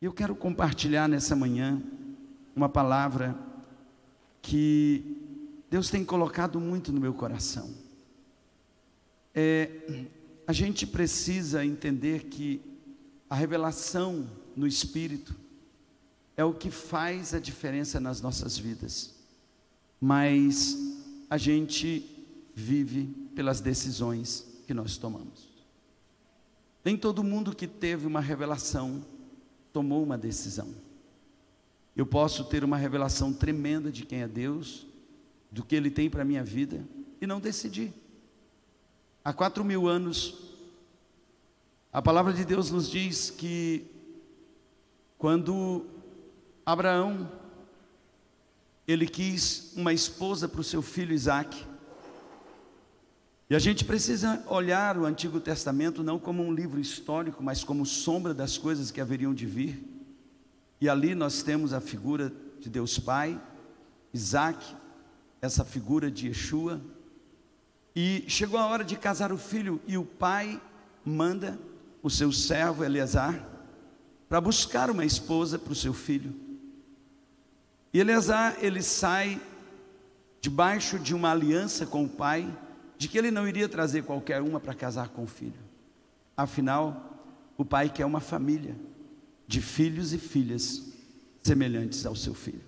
Eu quero compartilhar nessa manhã uma palavra que Deus tem colocado muito no meu coração. É, a gente precisa entender que a revelação no Espírito é o que faz a diferença nas nossas vidas, mas a gente vive pelas decisões que nós tomamos. Nem todo mundo que teve uma revelação tomou uma decisão. Eu posso ter uma revelação tremenda de quem é Deus, do que Ele tem para a minha vida, e não decidir. Há quatro mil anos, a palavra de Deus nos diz que quando Abraão ele quis uma esposa para o seu filho Isaac, e a gente precisa olhar o Antigo Testamento não como um livro histórico, mas como sombra das coisas que haveriam de vir. E ali nós temos a figura de Deus Pai, Isaac, essa figura de Yeshua. E chegou a hora de casar o filho, e o pai manda o seu servo Eleazar para buscar uma esposa para o seu filho. E Eleazar, ele sai debaixo de uma aliança com o pai de que ele não iria trazer qualquer uma para casar com o filho. Afinal, o pai quer uma família de filhos e filhas semelhantes ao seu filho.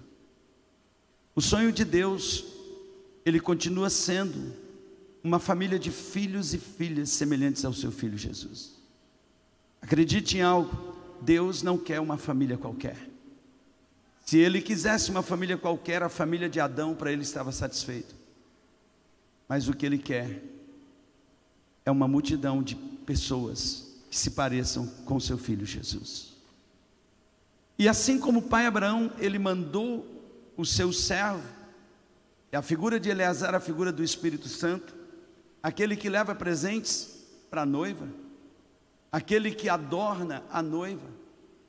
O sonho de Deus, ele continua sendo uma família de filhos e filhas semelhantes ao seu filho Jesus. Acredite em algo, Deus não quer uma família qualquer. Se ele quisesse uma família qualquer, a família de Adão para ele estava satisfeito. Mas o que ele quer é uma multidão de pessoas que se pareçam com seu filho Jesus. E assim como o pai Abraão, ele mandou o seu servo, é a figura de Eleazar, a figura do Espírito Santo, aquele que leva presentes para a noiva, aquele que adorna a noiva,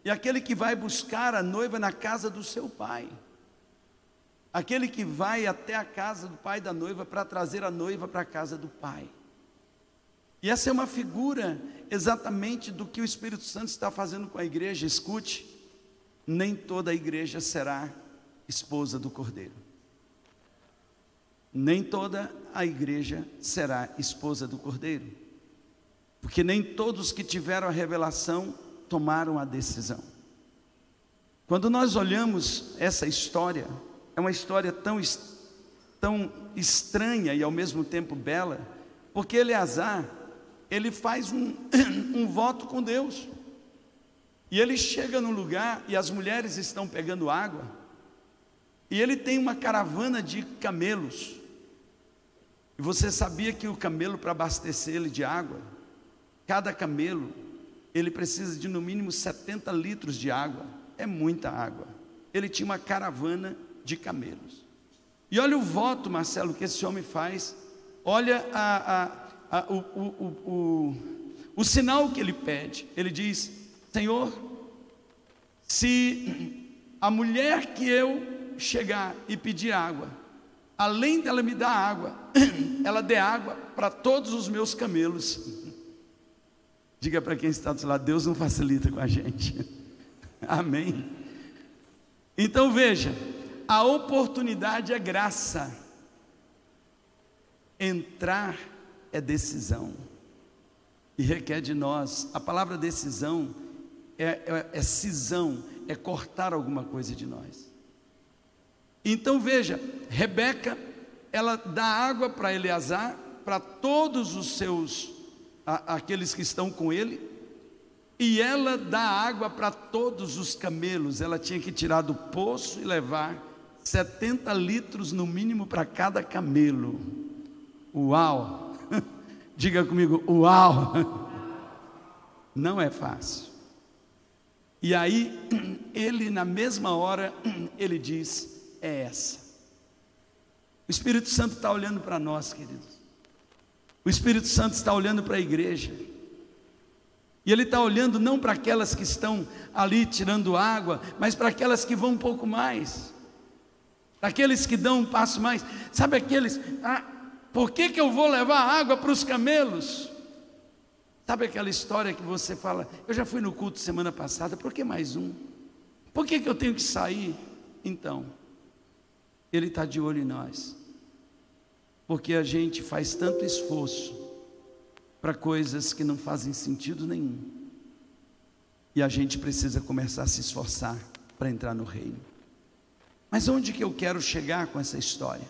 e aquele que vai buscar a noiva na casa do seu pai aquele que vai até a casa do pai da noiva para trazer a noiva para a casa do pai. E essa é uma figura exatamente do que o Espírito Santo está fazendo com a igreja. Escute, nem toda a igreja será esposa do Cordeiro. Nem toda a igreja será esposa do Cordeiro. Porque nem todos que tiveram a revelação tomaram a decisão. Quando nós olhamos essa história, é uma história tão, tão estranha e ao mesmo tempo bela, porque Eleazar, ele faz um, um voto com Deus. E ele chega num lugar e as mulheres estão pegando água, e ele tem uma caravana de camelos. E você sabia que o camelo, para abastecer ele de água, cada camelo, ele precisa de no mínimo 70 litros de água, é muita água. Ele tinha uma caravana de camelos. E olha o voto, Marcelo, que esse homem faz. Olha a, a, a, o, o, o, o sinal que ele pede. Ele diz: Senhor, se a mulher que eu chegar e pedir água, além dela me dar água, ela dê água para todos os meus camelos. Diga para quem está do seu lado: Deus não facilita com a gente. Amém. Então veja, a oportunidade é graça, entrar é decisão, e requer de nós, a palavra decisão é, é, é cisão, é cortar alguma coisa de nós. Então veja, Rebeca, ela dá água para Eleazar, para todos os seus, a, aqueles que estão com ele, e ela dá água para todos os camelos, ela tinha que tirar do poço e levar 70 litros no mínimo para cada camelo. Uau! Diga comigo, uau! Não é fácil. E aí, ele na mesma hora, ele diz: é essa. O Espírito Santo está olhando para nós, queridos. O Espírito Santo está olhando para a igreja. E ele está olhando não para aquelas que estão ali tirando água, mas para aquelas que vão um pouco mais daqueles que dão um passo mais. Sabe aqueles, ah, por que, que eu vou levar água para os camelos? Sabe aquela história que você fala, eu já fui no culto semana passada, por que mais um? Por que, que eu tenho que sair? Então, Ele está de olho em nós, porque a gente faz tanto esforço para coisas que não fazem sentido nenhum, e a gente precisa começar a se esforçar para entrar no reino. Mas onde que eu quero chegar com essa história?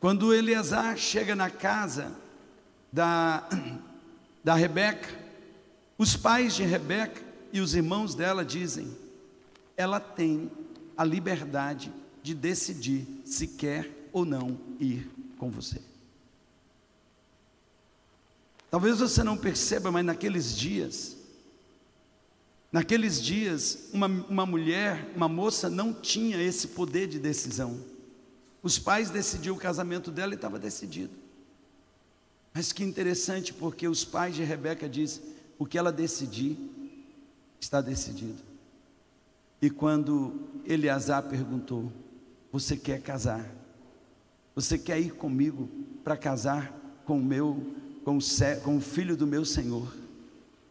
Quando Eleazar chega na casa da, da Rebeca, os pais de Rebeca e os irmãos dela dizem: ela tem a liberdade de decidir se quer ou não ir com você. Talvez você não perceba, mas naqueles dias, naqueles dias, uma, uma mulher, uma moça não tinha esse poder de decisão. Os pais decidiam o casamento dela e estava decidido. Mas que interessante, porque os pais de Rebeca dizem: o que ela decidir, está decidido. E quando Eleazar perguntou: Você quer casar? Você quer ir comigo para casar com o meu, com o, com o filho do meu Senhor?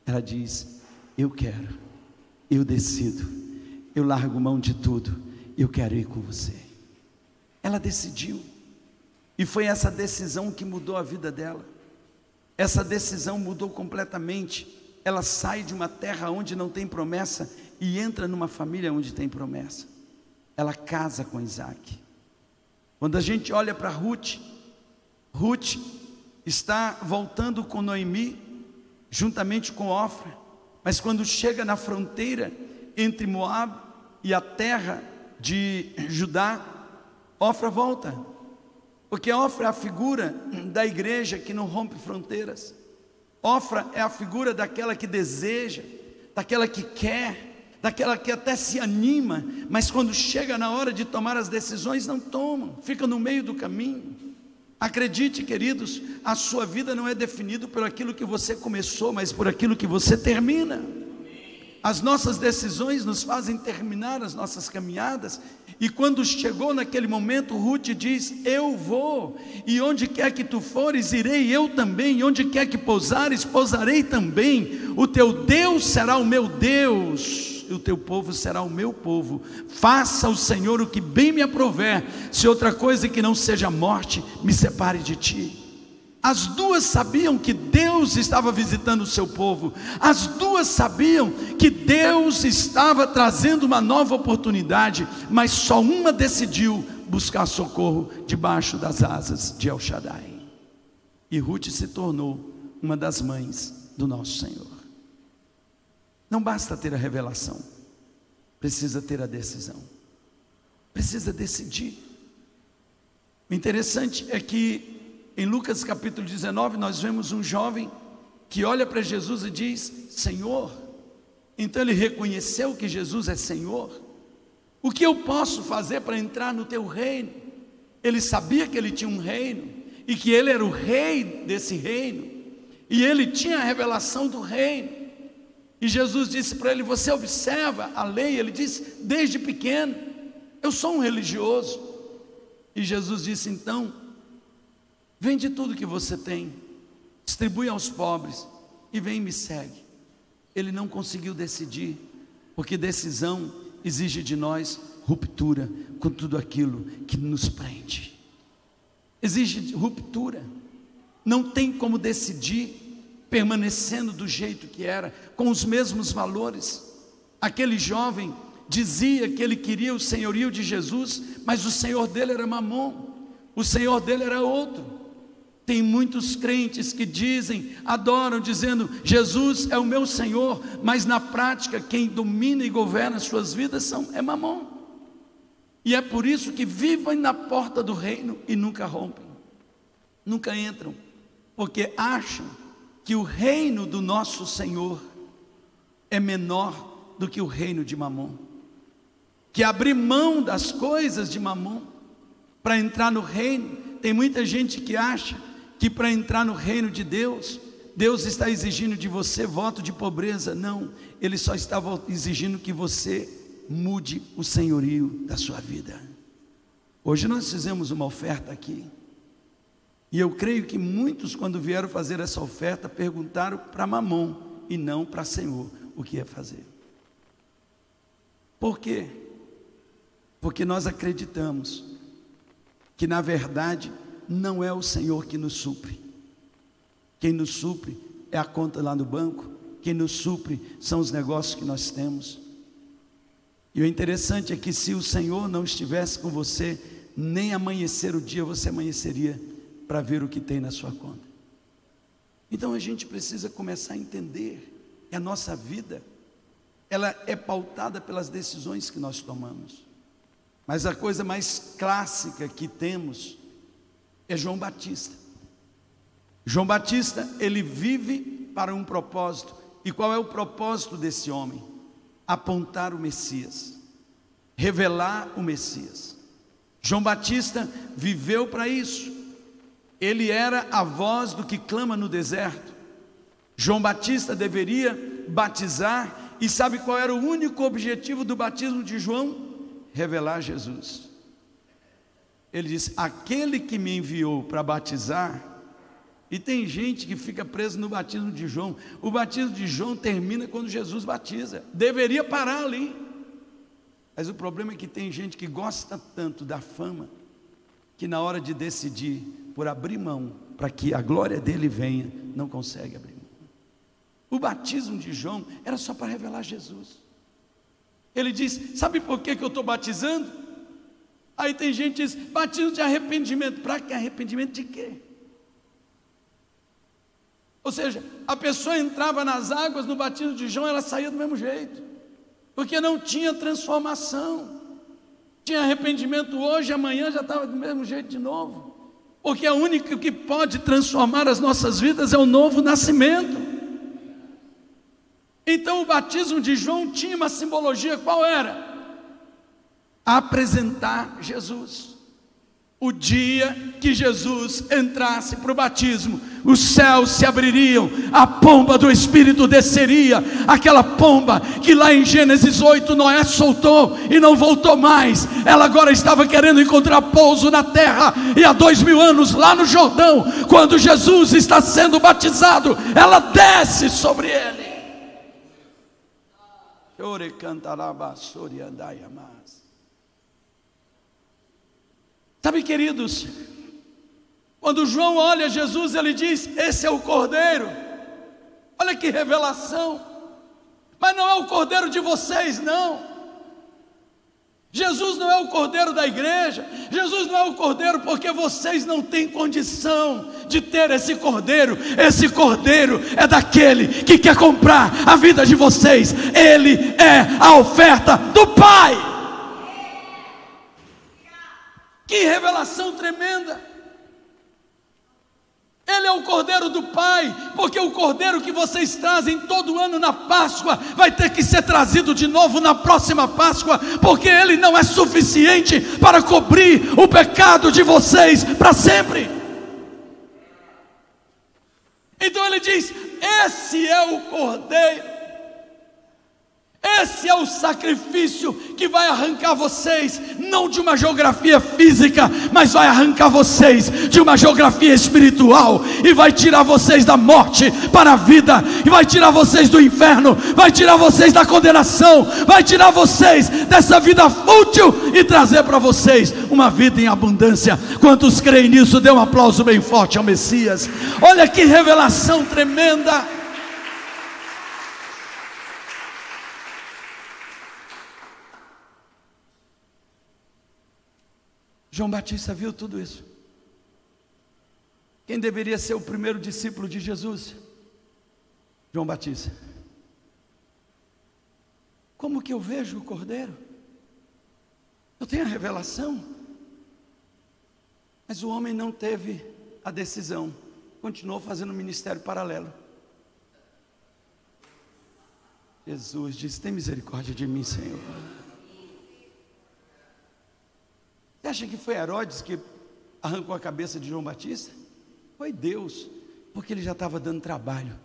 Ela diz: Eu quero, eu decido, eu largo mão de tudo, eu quero ir com você. Ela decidiu, e foi essa decisão que mudou a vida dela. Essa decisão mudou completamente. Ela sai de uma terra onde não tem promessa e entra numa família onde tem promessa. Ela casa com Isaac. Quando a gente olha para Ruth, Ruth está voltando com Noemi, juntamente com Ofra, mas quando chega na fronteira entre Moab e a terra de Judá, Ofra volta, porque Ofra é a figura da igreja que não rompe fronteiras. Ofra é a figura daquela que deseja, daquela que quer, daquela que até se anima, mas quando chega na hora de tomar as decisões, não toma, fica no meio do caminho. Acredite, queridos, a sua vida não é definida por aquilo que você começou, mas por aquilo que você termina. As nossas decisões nos fazem terminar as nossas caminhadas, e quando chegou naquele momento, Ruth diz: Eu vou, e onde quer que tu fores, irei eu também, e onde quer que pousares, pousarei também. O teu Deus será o meu Deus e o teu povo será o meu povo. Faça o Senhor o que bem me aprover, se outra coisa que não seja morte me separe de ti. As duas sabiam que Deus estava visitando o seu povo, as duas sabiam que Deus estava trazendo uma nova oportunidade, mas só uma decidiu buscar socorro debaixo das asas de El Shaddai. E Ruth se tornou uma das mães do nosso Senhor. Não basta ter a revelação, precisa ter a decisão, precisa decidir. O interessante é que em Lucas capítulo 19 nós vemos um jovem que olha para Jesus e diz: Senhor. Então ele reconheceu que Jesus é Senhor. O que eu posso fazer para entrar no teu reino? Ele sabia que ele tinha um reino e que ele era o rei desse reino, e ele tinha a revelação do reino. E Jesus disse para ele: Você observa a lei? Ele disse: Desde pequeno, eu sou um religioso. E Jesus disse: Então, vende tudo que você tem, distribui aos pobres e vem e me segue. Ele não conseguiu decidir, porque decisão exige de nós ruptura com tudo aquilo que nos prende. Exige ruptura. Não tem como decidir permanecendo do jeito que era, com os mesmos valores. Aquele jovem dizia que ele queria o senhorio de Jesus, mas o senhor dele era Mamon, o senhor dele era outro. Tem muitos crentes que dizem, adoram, dizendo: Jesus é o meu Senhor, mas na prática quem domina e governa as suas vidas são, é Mamon. E é por isso que vivem na porta do reino e nunca rompem, nunca entram, porque acham que o reino do nosso Senhor é menor do que o reino de Mamon. Que abrir mão das coisas de Mamon para entrar no reino. Tem muita gente que acha que para entrar no reino de Deus, Deus está exigindo de você voto de pobreza. Não, Ele só estava exigindo que você mude o senhorio da sua vida. Hoje nós fizemos uma oferta aqui. E eu creio que muitos, quando vieram fazer essa oferta, perguntaram para Mamon e não para Senhor o que ia fazer. Por quê? Porque nós acreditamos que, na verdade, não é o Senhor que nos supre. Quem nos supre é a conta lá no banco, quem nos supre são os negócios que nós temos. E o interessante é que se o Senhor não estivesse com você, nem amanhecer o dia você amanheceria para ver o que tem na sua conta. Então a gente precisa começar a entender que a nossa vida ela é pautada pelas decisões que nós tomamos. Mas a coisa mais clássica que temos é João Batista. João Batista, ele vive para um propósito. E qual é o propósito desse homem? Apontar o Messias, revelar o Messias. João Batista viveu para isso. Ele era a voz do que clama no deserto. João Batista deveria batizar, e sabe qual era o único objetivo do batismo de João? Revelar Jesus. Ele diz: Aquele que me enviou para batizar, e tem gente que fica preso no batismo de João. O batismo de João termina quando Jesus batiza. Deveria parar ali. Mas o problema é que tem gente que gosta tanto da fama que na hora de decidir por abrir mão para que a glória dele venha, não consegue abrir mão. O batismo de João era só para revelar Jesus. Ele diz: Sabe por que, que eu estou batizando? Aí tem gente que diz: Batismo de arrependimento. Para que arrependimento de quê? Ou seja, a pessoa entrava nas águas no batismo de João, ela saía do mesmo jeito, porque não tinha transformação. Tinha arrependimento hoje, amanhã já estava do mesmo jeito de novo. Porque a única que pode transformar as nossas vidas é o novo nascimento. Então o batismo de João tinha uma simbologia, qual era? Apresentar Jesus. O dia que Jesus entrasse para o batismo, os céus se abririam, a pomba do Espírito desceria, aquela pomba que lá em Gênesis 8 Noé soltou e não voltou mais, ela agora estava querendo encontrar pouso na terra, e há dois mil anos lá no Jordão, quando Jesus está sendo batizado, ela desce sobre ele. Ore cantará Sabe, queridos, quando João olha Jesus, ele diz: Esse é o Cordeiro. Olha que revelação. Mas não é o Cordeiro de vocês, não. Jesus não é o cordeiro da igreja, Jesus não é o cordeiro porque vocês não têm condição de ter esse cordeiro. Esse cordeiro é daquele que quer comprar a vida de vocês, ele é a oferta do Pai. Que revelação tremenda! Ele é o Cordeiro do Pai, porque o Cordeiro que vocês trazem todo ano na Páscoa vai ter que ser trazido de novo na próxima Páscoa, porque ele não é suficiente para cobrir o pecado de vocês para sempre. Então ele diz: Esse é o Cordeiro esse é o sacrifício que vai arrancar vocês, não de uma geografia física, mas vai arrancar vocês de uma geografia espiritual, e vai tirar vocês da morte para a vida, e vai tirar vocês do inferno, vai tirar vocês da condenação, vai tirar vocês dessa vida fútil e trazer para vocês uma vida em abundância. Quantos creem nisso? Dê um aplauso bem forte ao Messias. Olha que revelação tremenda. João Batista viu tudo isso. Quem deveria ser o primeiro discípulo de Jesus? João Batista. Como que eu vejo o Cordeiro? Eu tenho a revelação. Mas o homem não teve a decisão, continuou fazendo ministério paralelo. Jesus disse: Tem misericórdia de mim, Senhor. Você acha que foi Herodes que arrancou a cabeça de João Batista? Foi Deus, porque ele já estava dando trabalho.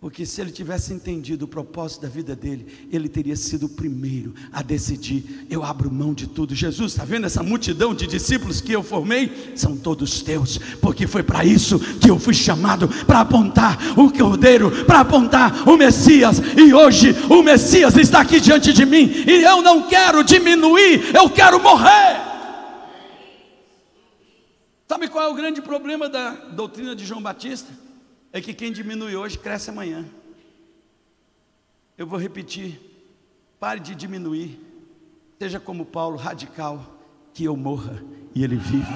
Porque se ele tivesse entendido o propósito da vida dele, ele teria sido o primeiro a decidir: eu abro mão de tudo. Jesus, está vendo essa multidão de discípulos que eu formei? São todos teus, porque foi para isso que eu fui chamado para apontar o Cordeiro, para apontar o Messias. E hoje o Messias está aqui diante de mim, e eu não quero diminuir, eu quero morrer. Qual é o grande problema da doutrina de João Batista? é que quem diminui hoje cresce amanhã. Eu vou repetir: pare de diminuir, seja como Paulo, radical, que eu morra e ele viva.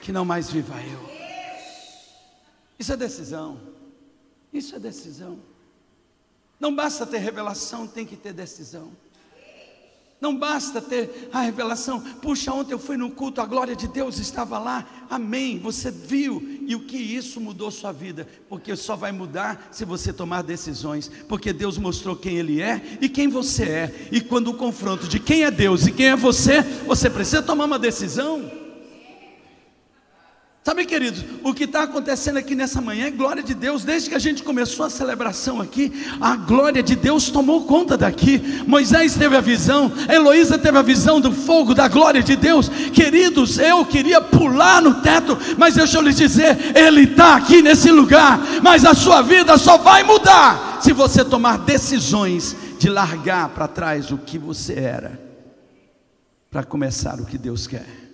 Que não mais viva eu. Isso é decisão. Isso é decisão. Não basta ter revelação, tem que ter decisão. Não basta ter a revelação. Puxa, ontem eu fui no culto, a glória de Deus estava lá. Amém. Você viu e o que isso mudou sua vida? Porque só vai mudar se você tomar decisões. Porque Deus mostrou quem Ele é e quem você é. E quando o confronto de quem é Deus e quem é você, você precisa tomar uma decisão. Sabe, queridos, o que está acontecendo aqui nessa manhã é glória de Deus. Desde que a gente começou a celebração aqui, a glória de Deus tomou conta daqui. Moisés teve a visão, Heloísa teve a visão do fogo, da glória de Deus. Queridos, eu queria pular no teto, mas deixa eu lhes dizer: Ele está aqui nesse lugar. Mas a sua vida só vai mudar se você tomar decisões de largar para trás o que você era, para começar o que Deus quer.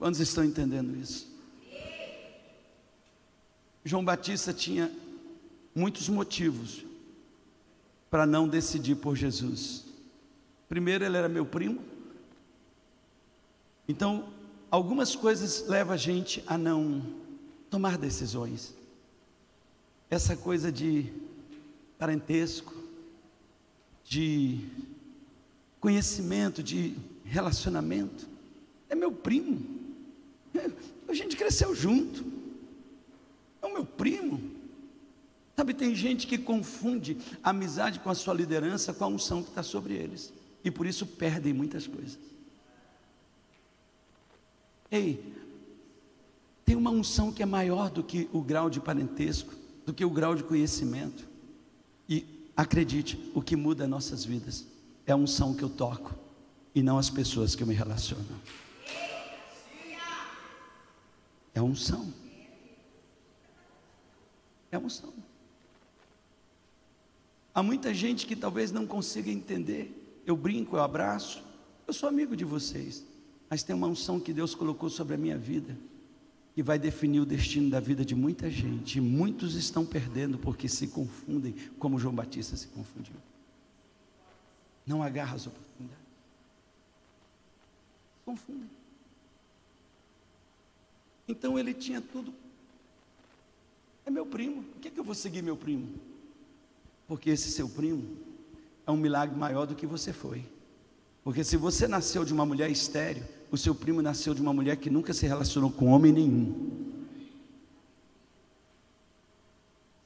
Quantos estão entendendo isso? João Batista tinha muitos motivos para não decidir por Jesus. Primeiro, ele era meu primo. Então, algumas coisas levam a gente a não tomar decisões. Essa coisa de parentesco, de conhecimento, de relacionamento. É meu primo. A gente cresceu junto. É o meu primo. Sabe, tem gente que confunde a amizade com a sua liderança com a unção que está sobre eles. E por isso perdem muitas coisas. Ei, tem uma unção que é maior do que o grau de parentesco, do que o grau de conhecimento. E acredite, o que muda nossas vidas é a unção que eu toco e não as pessoas que eu me relaciono. É unção. É unção. Há muita gente que talvez não consiga entender. Eu brinco, eu abraço. Eu sou amigo de vocês. Mas tem uma unção que Deus colocou sobre a minha vida que vai definir o destino da vida de muita gente. E muitos estão perdendo porque se confundem, como João Batista se confundiu. Não agarra as oportunidades. Confundem. Então ele tinha tudo. É meu primo. Por que, é que eu vou seguir meu primo? Porque esse seu primo é um milagre maior do que você foi. Porque se você nasceu de uma mulher estéreo, o seu primo nasceu de uma mulher que nunca se relacionou com homem nenhum.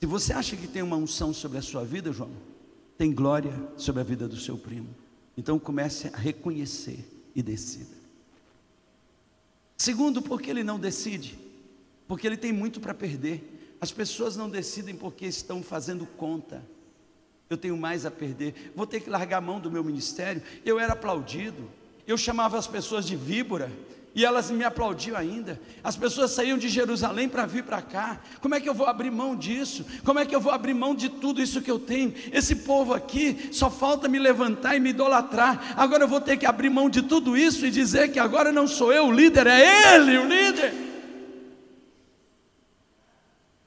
Se você acha que tem uma unção sobre a sua vida, João, tem glória sobre a vida do seu primo. Então comece a reconhecer e decida. Segundo, porque ele não decide, porque ele tem muito para perder. As pessoas não decidem porque estão fazendo conta. Eu tenho mais a perder, vou ter que largar a mão do meu ministério. Eu era aplaudido, eu chamava as pessoas de víbora, e elas me aplaudiam ainda. As pessoas saíam de Jerusalém para vir para cá. Como é que eu vou abrir mão disso? Como é que eu vou abrir mão de tudo isso que eu tenho? Esse povo aqui só falta me levantar e me idolatrar. Agora eu vou ter que abrir mão de tudo isso e dizer que agora não sou eu o líder, é ele o líder.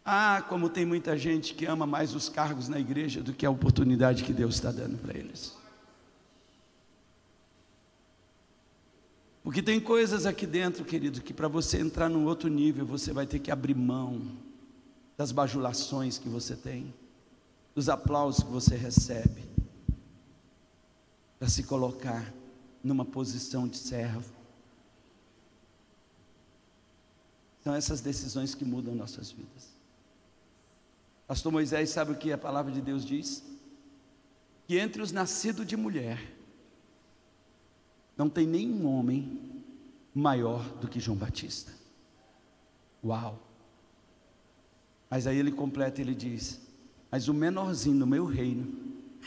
Ah, como tem muita gente que ama mais os cargos na igreja do que a oportunidade que Deus está dando para eles. Porque tem coisas aqui dentro, querido, que para você entrar num outro nível, você vai ter que abrir mão das bajulações que você tem, dos aplausos que você recebe, para se colocar numa posição de servo. São essas decisões que mudam nossas vidas. Pastor Moisés sabe o que a palavra de Deus diz? Que entre os nascidos de mulher, não tem nenhum homem maior do que João Batista. Uau! Mas aí ele completa, ele diz: Mas o menorzinho no meu reino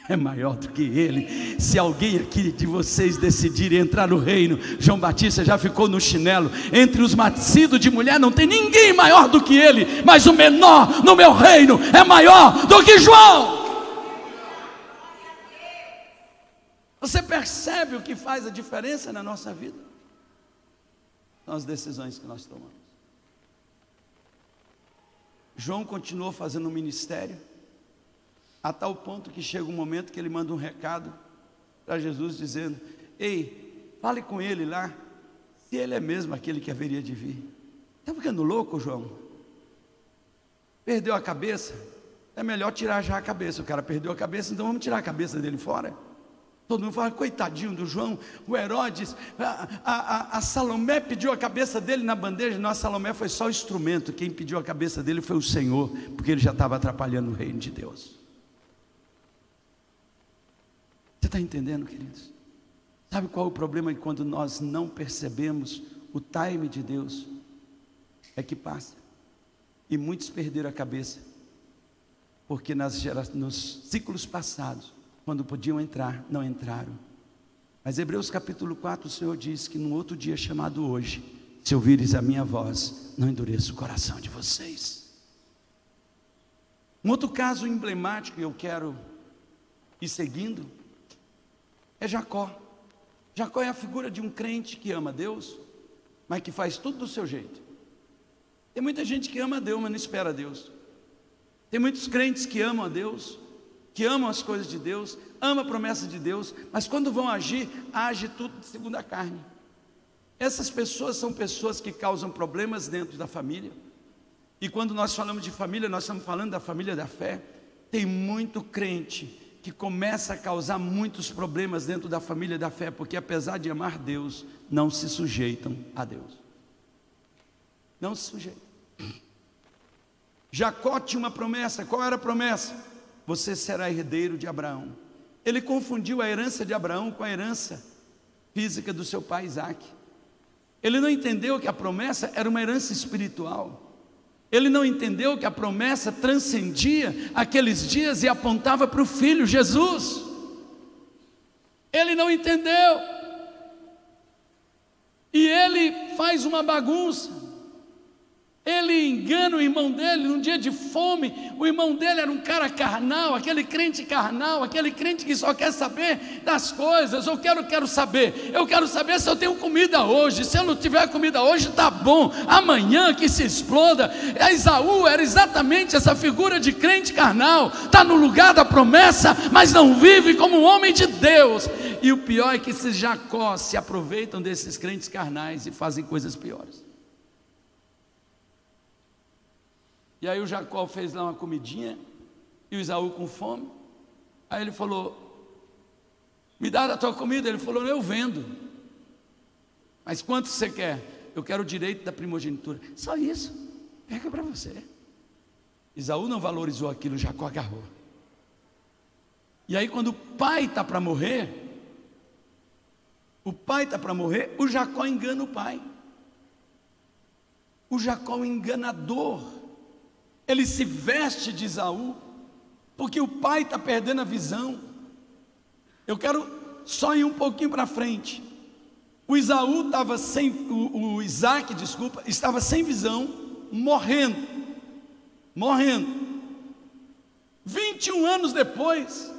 é maior do que ele. Se alguém aqui de vocês decidir entrar no reino, João Batista já ficou no chinelo. Entre os nascidos de mulher não tem ninguém maior do que ele, mas o menor no meu reino é maior do que João. Você percebe o que faz a diferença na nossa vida? São as decisões que nós tomamos. João continuou fazendo o ministério, a tal ponto que chega um momento que ele manda um recado para Jesus dizendo: Ei, fale com ele lá, se ele é mesmo aquele que haveria de vir. Está ficando louco, João? Perdeu a cabeça? É melhor tirar já a cabeça. O cara perdeu a cabeça, então vamos tirar a cabeça dele fora. Todo mundo fala, coitadinho do João, o Herodes, a, a, a, Salomé pediu a cabeça dele na bandeja. Não, a Salomé foi só o instrumento, quem pediu a cabeça dele foi o Senhor, porque ele já estava atrapalhando o reino de Deus. Você está entendendo, queridos? Sabe qual é o problema quando nós não percebemos o time de Deus? É que passa. E muitos perderam a cabeça, porque nas nos ciclos passados, quando podiam entrar, não entraram. Mas Hebreus capítulo 4, o Senhor diz que num outro dia chamado hoje, se ouvires a minha voz, não endureça o coração de vocês. Um outro caso emblemático que eu quero ir seguindo é Jacó. Jacó é a figura de um crente que ama Deus, mas que faz tudo do seu jeito. Tem muita gente que ama Deus, mas não espera Deus. Tem muitos crentes que amam a Deus, que amam as coisas de Deus, amam a promessa de Deus, mas quando vão agir, age tudo segundo a carne. Essas pessoas são pessoas que causam problemas dentro da família. E quando nós falamos de família, nós estamos falando da família da fé. Tem muito crente que começa a causar muitos problemas dentro da família da fé, porque apesar de amar Deus, não se sujeitam a Deus. Não se sujeitam. Jacó tinha uma promessa, qual era a promessa? Você será herdeiro de Abraão. Ele confundiu a herança de Abraão com a herança física do seu pai Isaac. Ele não entendeu que a promessa era uma herança espiritual. Ele não entendeu que a promessa transcendia aqueles dias e apontava para o filho Jesus. Ele não entendeu. E ele faz uma bagunça. Ele engana o irmão dele num dia de fome. O irmão dele era um cara carnal, aquele crente carnal, aquele crente que só quer saber das coisas. Eu quero, quero saber. Eu quero saber se eu tenho comida hoje. Se eu não tiver comida hoje, tá bom. Amanhã que se exploda. Esaú era exatamente essa figura de crente carnal. Está no lugar da promessa, mas não vive como um homem de Deus. E o pior é que esses Jacó se aproveitam desses crentes carnais e fazem coisas piores. E aí o Jacó fez lá uma comidinha, e o Isaú com fome. Aí ele falou: Me dá a tua comida. Ele falou: Eu vendo. Mas quanto você quer? Eu quero o direito da primogenitura. Só isso. Pega para você. Isaú não valorizou aquilo, Jacó agarrou. E aí, quando o pai está para morrer, o pai está para morrer, o Jacó engana o pai. O Jacó é enganador ele se veste de Isaú, porque o pai está perdendo a visão. Eu quero só ir um pouquinho para frente. O Isaú estava sem, o, o Isaac, desculpa, estava sem visão, morrendo, morrendo. 21 anos depois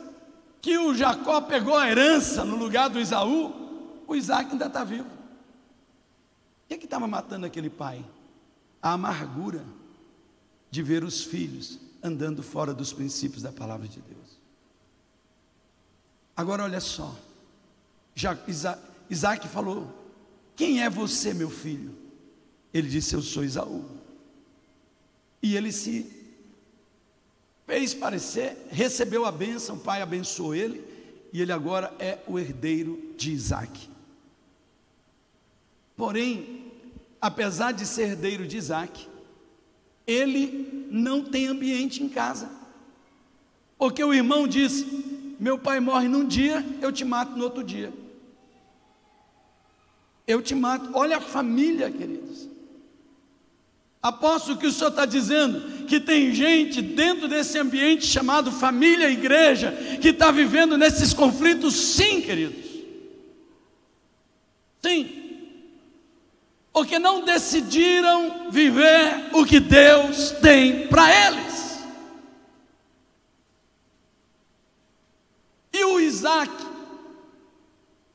que o Jacó pegou a herança no lugar do Isaú, o Isaac ainda está vivo. O que estava matando aquele pai? A amargura de ver os filhos andando fora dos princípios da palavra de Deus. Agora olha só, já Isaac, Isaac falou: Quem é você, meu filho? Ele disse: Eu sou Isaú. E ele se fez parecer, recebeu a bênção, o pai abençoou ele, e ele agora é o herdeiro de Isaac. Porém, apesar de ser herdeiro de Isaac, ele não tem ambiente em casa. Porque o irmão disse: Meu pai morre num dia, eu te mato no outro dia. Eu te mato. Olha a família, queridos. Aposto que o senhor está dizendo que tem gente dentro desse ambiente chamado família e igreja que está vivendo nesses conflitos, sim, queridos. Sim. Porque não decidiram viver o que Deus tem para eles. E o Isaac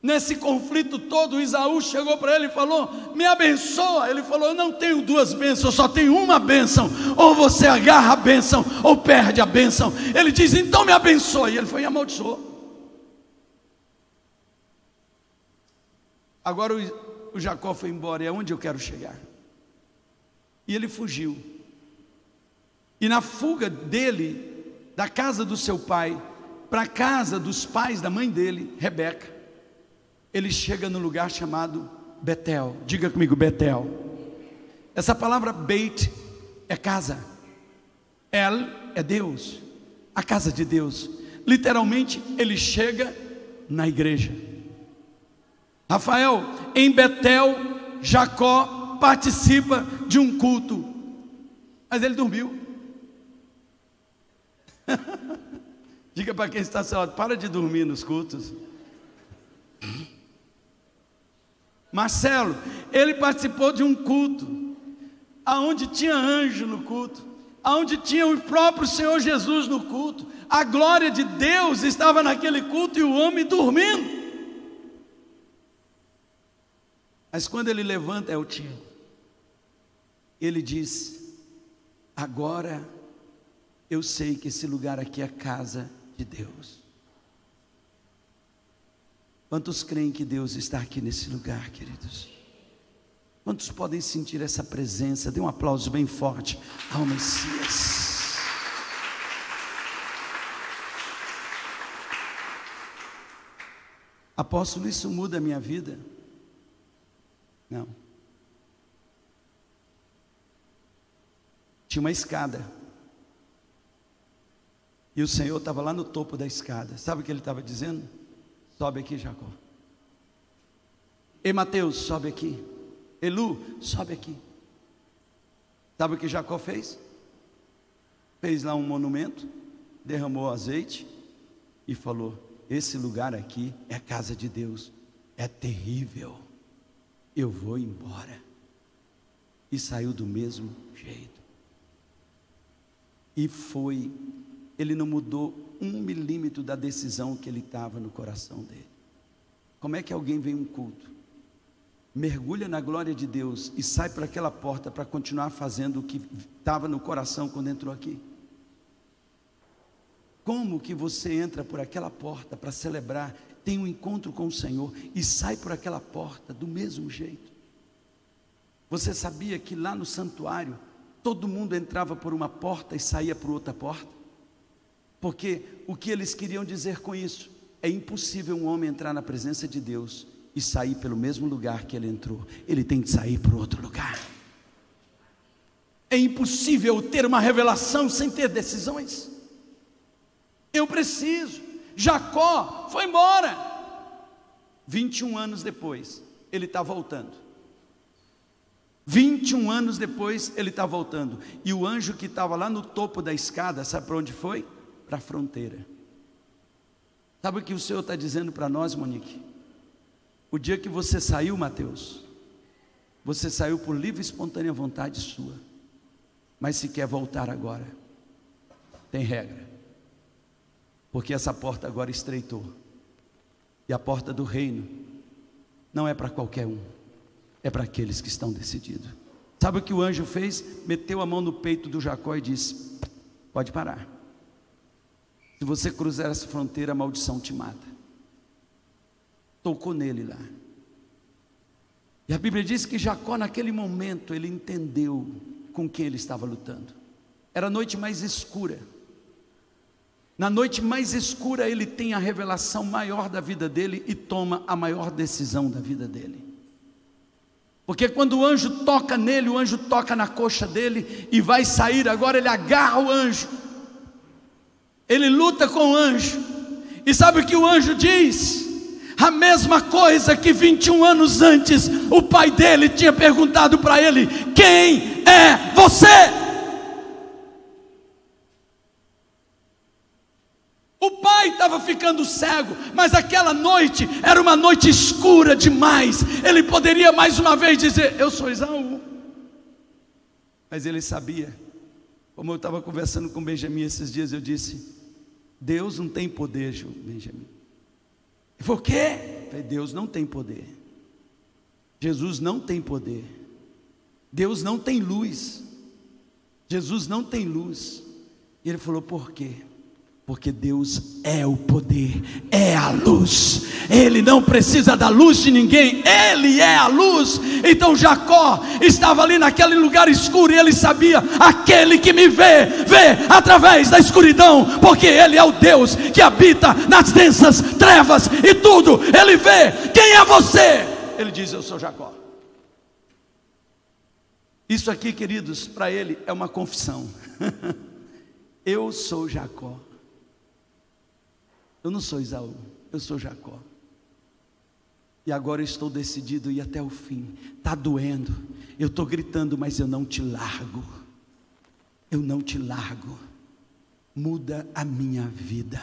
Nesse conflito todo, Isaú chegou para ele e falou: Me abençoa. Ele falou: Eu não tenho duas bênçãos, eu só tenho uma bênção. Ou você agarra a bênção, ou perde a bênção. Ele diz: Então me abençoa. E ele foi e amaldiçoou. Agora o, o Jacó foi embora, é onde eu quero chegar. E ele fugiu. E na fuga dele, da casa do seu pai, para a casa dos pais da mãe dele, Rebeca ele chega no lugar chamado Betel. Diga comigo, Betel. Essa palavra Beit é casa. El é Deus, a casa de Deus. Literalmente, ele chega na igreja. Rafael, em Betel, Jacó participa de um culto, mas ele dormiu. Diga para quem está ao lado, para de dormir nos cultos. Marcelo, ele participou de um culto, aonde tinha anjo no culto, aonde tinha o próprio Senhor Jesus no culto, a glória de Deus estava naquele culto e o homem dormindo. Mas quando ele levanta, é o tio, ele diz: Agora eu sei que esse lugar aqui é a casa de Deus. Quantos creem que Deus está aqui nesse lugar, queridos? Quantos podem sentir essa presença? Dê um aplauso bem forte ao Messias. Apóstolo, isso muda a minha vida? Não. Tinha uma escada. E o Senhor estava lá no topo da escada. Sabe o que ele estava dizendo? Sobe aqui, Jacó. Ei, Mateus, sobe aqui. Elu, sobe aqui. Sabe o que Jacó fez? Fez lá um monumento, derramou azeite e falou: Esse lugar aqui é casa de Deus, é terrível. Eu vou embora. E saiu do mesmo jeito. E foi, ele não mudou um milímetro da decisão que ele estava no coração dele. Como é que alguém vem um culto, mergulha na glória de Deus e sai para aquela porta para continuar fazendo o que estava no coração quando entrou aqui? Como que você entra por aquela porta para celebrar, tem um encontro com o Senhor e sai por aquela porta do mesmo jeito? Você sabia que lá no santuário todo mundo entrava por uma porta e saía por outra porta? Porque o que eles queriam dizer com isso? É impossível um homem entrar na presença de Deus e sair pelo mesmo lugar que ele entrou. Ele tem que sair para outro lugar. É impossível ter uma revelação sem ter decisões. Eu preciso. Jacó foi embora. 21 anos depois, ele está voltando. 21 anos depois, ele está voltando. E o anjo que estava lá no topo da escada, sabe para onde foi? para a fronteira. Sabe o que o Senhor está dizendo para nós, Monique? O dia que você saiu, Mateus, você saiu por livre e espontânea vontade sua. Mas se quer voltar agora, tem regra. Porque essa porta agora estreitou. E a porta do reino não é para qualquer um, é para aqueles que estão decididos. Sabe o que o anjo fez? Meteu a mão no peito do Jacó e disse: Pode parar. Se você cruzar essa fronteira, a maldição te mata. Tocou nele lá. E a Bíblia diz que Jacó, naquele momento, ele entendeu com quem ele estava lutando. Era a noite mais escura. Na noite mais escura, ele tem a revelação maior da vida dele e toma a maior decisão da vida dele. Porque quando o anjo toca nele, o anjo toca na coxa dele e vai sair. Agora ele agarra o anjo ele luta com o anjo. E sabe o que o anjo diz? A mesma coisa que 21 anos antes o pai dele tinha perguntado para ele: Quem é você. O pai estava ficando cego, mas aquela noite era uma noite escura demais. Ele poderia mais uma vez dizer: Eu sou Isaú. Mas ele sabia, como eu estava conversando com Benjamin esses dias, eu disse: Deus não tem poder, Benjamin. Ele falou: O quê? Falei, Deus não tem poder. Jesus não tem poder. Deus não tem luz. Jesus não tem luz. E ele falou: Por quê? Porque Deus é o poder, é a luz. Ele não precisa da luz de ninguém, ele é a luz. Então Jacó estava ali naquele lugar escuro e ele sabia: aquele que me vê, vê através da escuridão, porque ele é o Deus que habita nas densas trevas e tudo. Ele vê. Quem é você? Ele diz: Eu sou Jacó. Isso aqui, queridos, para ele é uma confissão. eu sou Jacó. Eu não sou Isaú, eu sou Jacó. E agora eu estou decidido ir até o fim. Está doendo. Eu estou gritando, mas eu não te largo. Eu não te largo. Muda a minha vida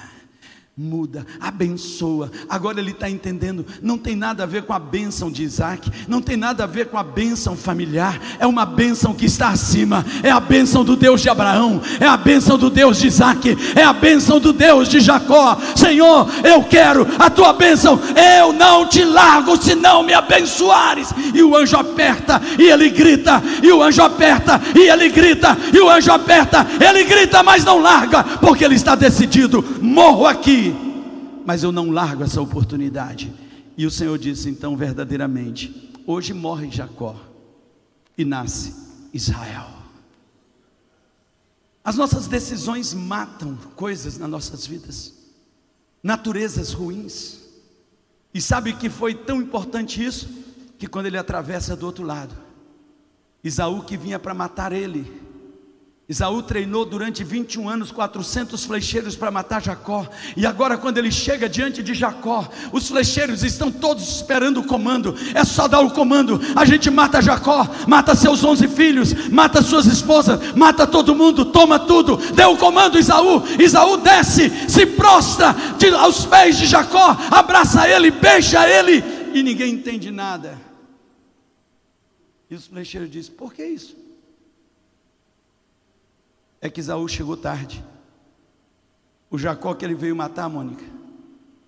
muda, abençoa. Agora ele está entendendo, não tem nada a ver com a bênção de Isaac, não tem nada a ver com a bênção familiar, é uma bênção que está acima, é a bênção do Deus de Abraão, é a bênção do Deus de Isaac, é a bênção do Deus de Jacó. Senhor, eu quero a tua bênção, eu não te largo se não me abençoares. E o anjo aperta e ele grita, e o anjo aperta e ele grita, e o anjo aperta, ele grita, mas não larga, porque ele está decidido: morro aqui mas eu não largo essa oportunidade. E o Senhor disse então verdadeiramente: hoje morre Jacó e nasce Israel. As nossas decisões matam coisas nas nossas vidas, naturezas ruins. E sabe que foi tão importante isso? Que quando ele atravessa do outro lado, Isaú que vinha para matar ele, Isaú treinou durante 21 anos 400 flecheiros para matar Jacó. E agora, quando ele chega diante de Jacó, os flecheiros estão todos esperando o comando. É só dar o comando. A gente mata Jacó, mata seus 11 filhos, mata suas esposas, mata todo mundo, toma tudo. Deu o comando, Isaú. Isaú desce, se prostra de, aos pés de Jacó, abraça ele, beija ele. E ninguém entende nada. E os flecheiros dizem: Por que isso? É que Isaú chegou tarde. O Jacó que ele veio matar, Mônica,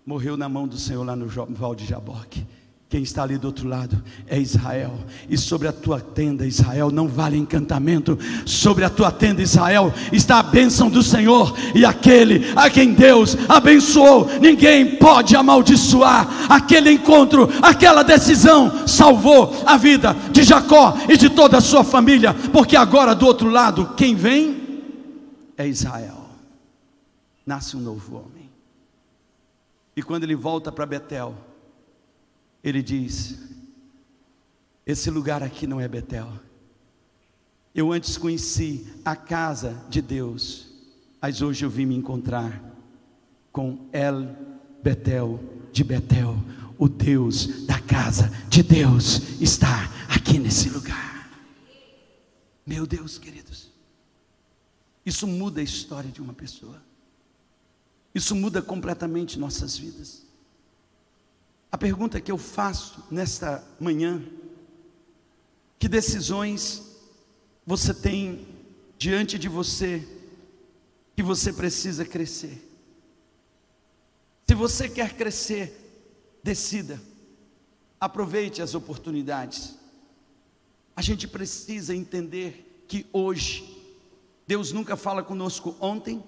morreu na mão do Senhor lá no Val de Jaboque. Quem está ali do outro lado é Israel, e sobre a tua tenda, Israel, não vale encantamento. Sobre a tua tenda, Israel, está a bênção do Senhor, e aquele a quem Deus abençoou, ninguém pode amaldiçoar. Aquele encontro, aquela decisão, salvou a vida de Jacó e de toda a sua família, porque agora do outro lado, quem vem? É Israel. Nasce um novo homem. E quando ele volta para Betel, ele diz: Esse lugar aqui não é Betel. Eu antes conheci a casa de Deus, mas hoje eu vim me encontrar com El Betel de Betel. O Deus da casa de Deus está aqui nesse lugar. Meu Deus, queridos. Isso muda a história de uma pessoa. Isso muda completamente nossas vidas. A pergunta que eu faço nesta manhã: que decisões você tem diante de você que você precisa crescer? Se você quer crescer, decida, aproveite as oportunidades. A gente precisa entender que hoje Deus nunca fala conosco ontem,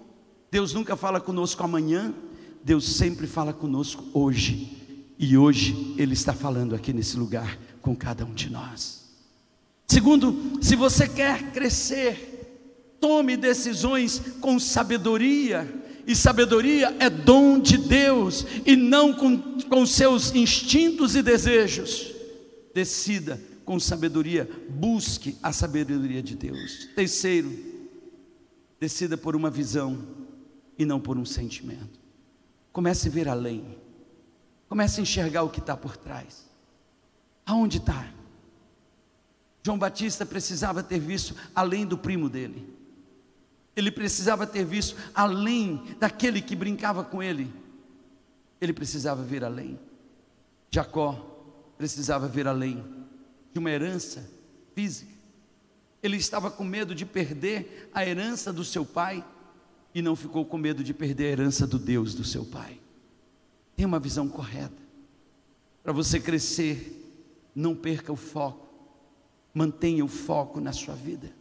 Deus nunca fala conosco amanhã, Deus sempre fala conosco hoje. E hoje Ele está falando aqui nesse lugar com cada um de nós. Segundo, se você quer crescer, tome decisões com sabedoria, e sabedoria é dom de Deus, e não com, com seus instintos e desejos. Decida com sabedoria, busque a sabedoria de Deus. Terceiro, Decida por uma visão e não por um sentimento. Comece a ver além. Comece a enxergar o que está por trás. Aonde está? João Batista precisava ter visto além do primo dele. Ele precisava ter visto além daquele que brincava com ele. Ele precisava ver além. Jacó precisava ver além de uma herança física. Ele estava com medo de perder a herança do seu pai e não ficou com medo de perder a herança do Deus do seu pai. Tem uma visão correta. Para você crescer, não perca o foco. Mantenha o foco na sua vida.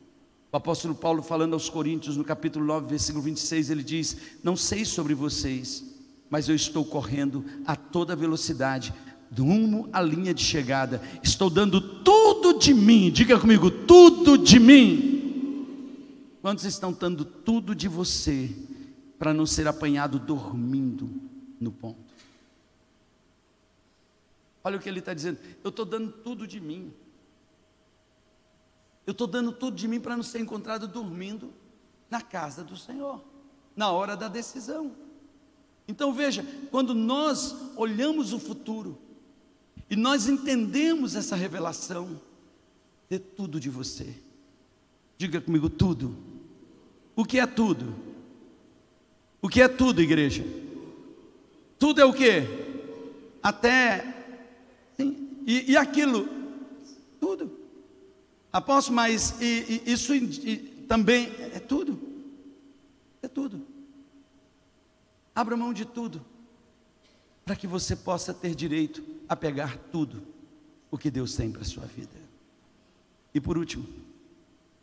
O apóstolo Paulo, falando aos Coríntios, no capítulo 9, versículo 26, ele diz: Não sei sobre vocês, mas eu estou correndo a toda velocidade, rumo à linha de chegada. Estou dando tudo de mim. Diga comigo, tudo de mim. Quantos estão dando tudo de você para não ser apanhado dormindo no ponto? Olha o que ele está dizendo. Eu estou dando tudo de mim. Eu estou dando tudo de mim para não ser encontrado dormindo na casa do Senhor, na hora da decisão. Então veja, quando nós olhamos o futuro e nós entendemos essa revelação, dê tudo de você. Diga comigo tudo. O que é tudo? O que é tudo, igreja? Tudo é o que? Até e, e aquilo, tudo. Apóstolo, mas e, e, isso também é tudo. É tudo. Abra mão de tudo, para que você possa ter direito a pegar tudo o que Deus tem para a sua vida. E por último,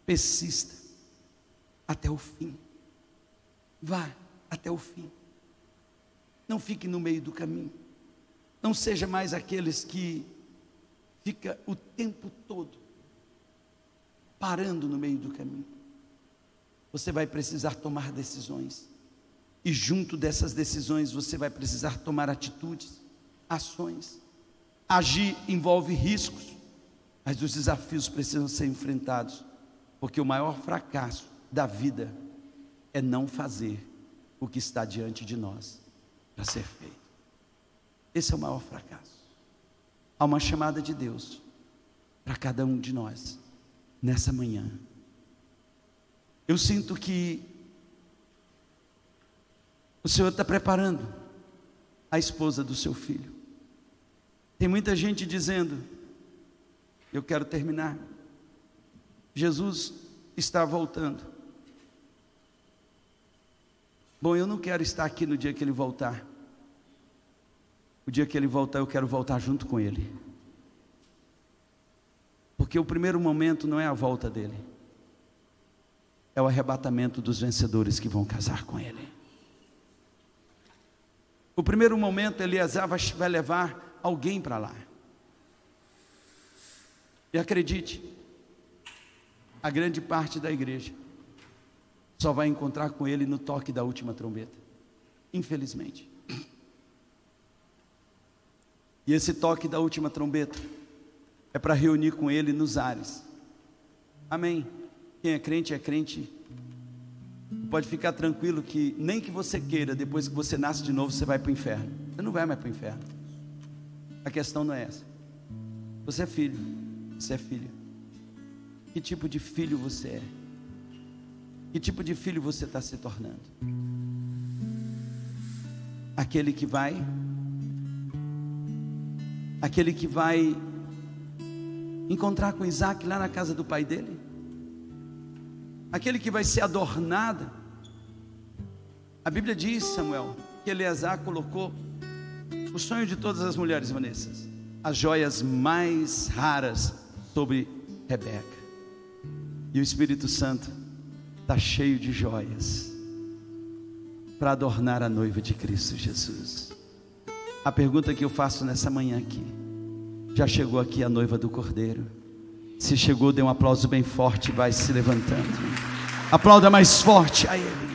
persista até o fim. Vá até o fim. Não fique no meio do caminho. Não seja mais aqueles que fica o tempo todo parando no meio do caminho. Você vai precisar tomar decisões. E junto dessas decisões você vai precisar tomar atitudes, ações. Agir envolve riscos, mas os desafios precisam ser enfrentados, porque o maior fracasso da vida é não fazer o que está diante de nós para ser feito. Esse é o maior fracasso. Há uma chamada de Deus para cada um de nós nessa manhã. Eu sinto que o Senhor está preparando a esposa do seu filho. Tem muita gente dizendo, eu quero terminar. Jesus está voltando. Bom, eu não quero estar aqui no dia que ele voltar. O dia que ele voltar, eu quero voltar junto com ele. Porque o primeiro momento não é a volta dele, é o arrebatamento dos vencedores que vão casar com ele. O primeiro momento, Eliezer vai levar alguém para lá. E acredite, a grande parte da igreja só vai encontrar com ele no toque da última trombeta. Infelizmente. E esse toque da última trombeta é para reunir com Ele nos ares. Amém. Quem é crente é crente. Pode ficar tranquilo que nem que você queira, depois que você nasce de novo, você vai para o inferno. Você não vai mais para o inferno. A questão não é essa. Você é filho. Você é filho. Que tipo de filho você é? Que tipo de filho você está se tornando? Aquele que vai aquele que vai encontrar com Isaac lá na casa do pai dele, aquele que vai ser adornado. A Bíblia diz, Samuel, que Eleazar colocou o sonho de todas as mulheres, Vanessa, as joias mais raras sobre Rebeca. E o Espírito Santo está cheio de joias para adornar a noiva de Cristo Jesus. A pergunta que eu faço nessa manhã aqui: já chegou aqui a noiva do Cordeiro? Se chegou, dê um aplauso bem forte, vai se levantando. Aplauda mais forte a Ele.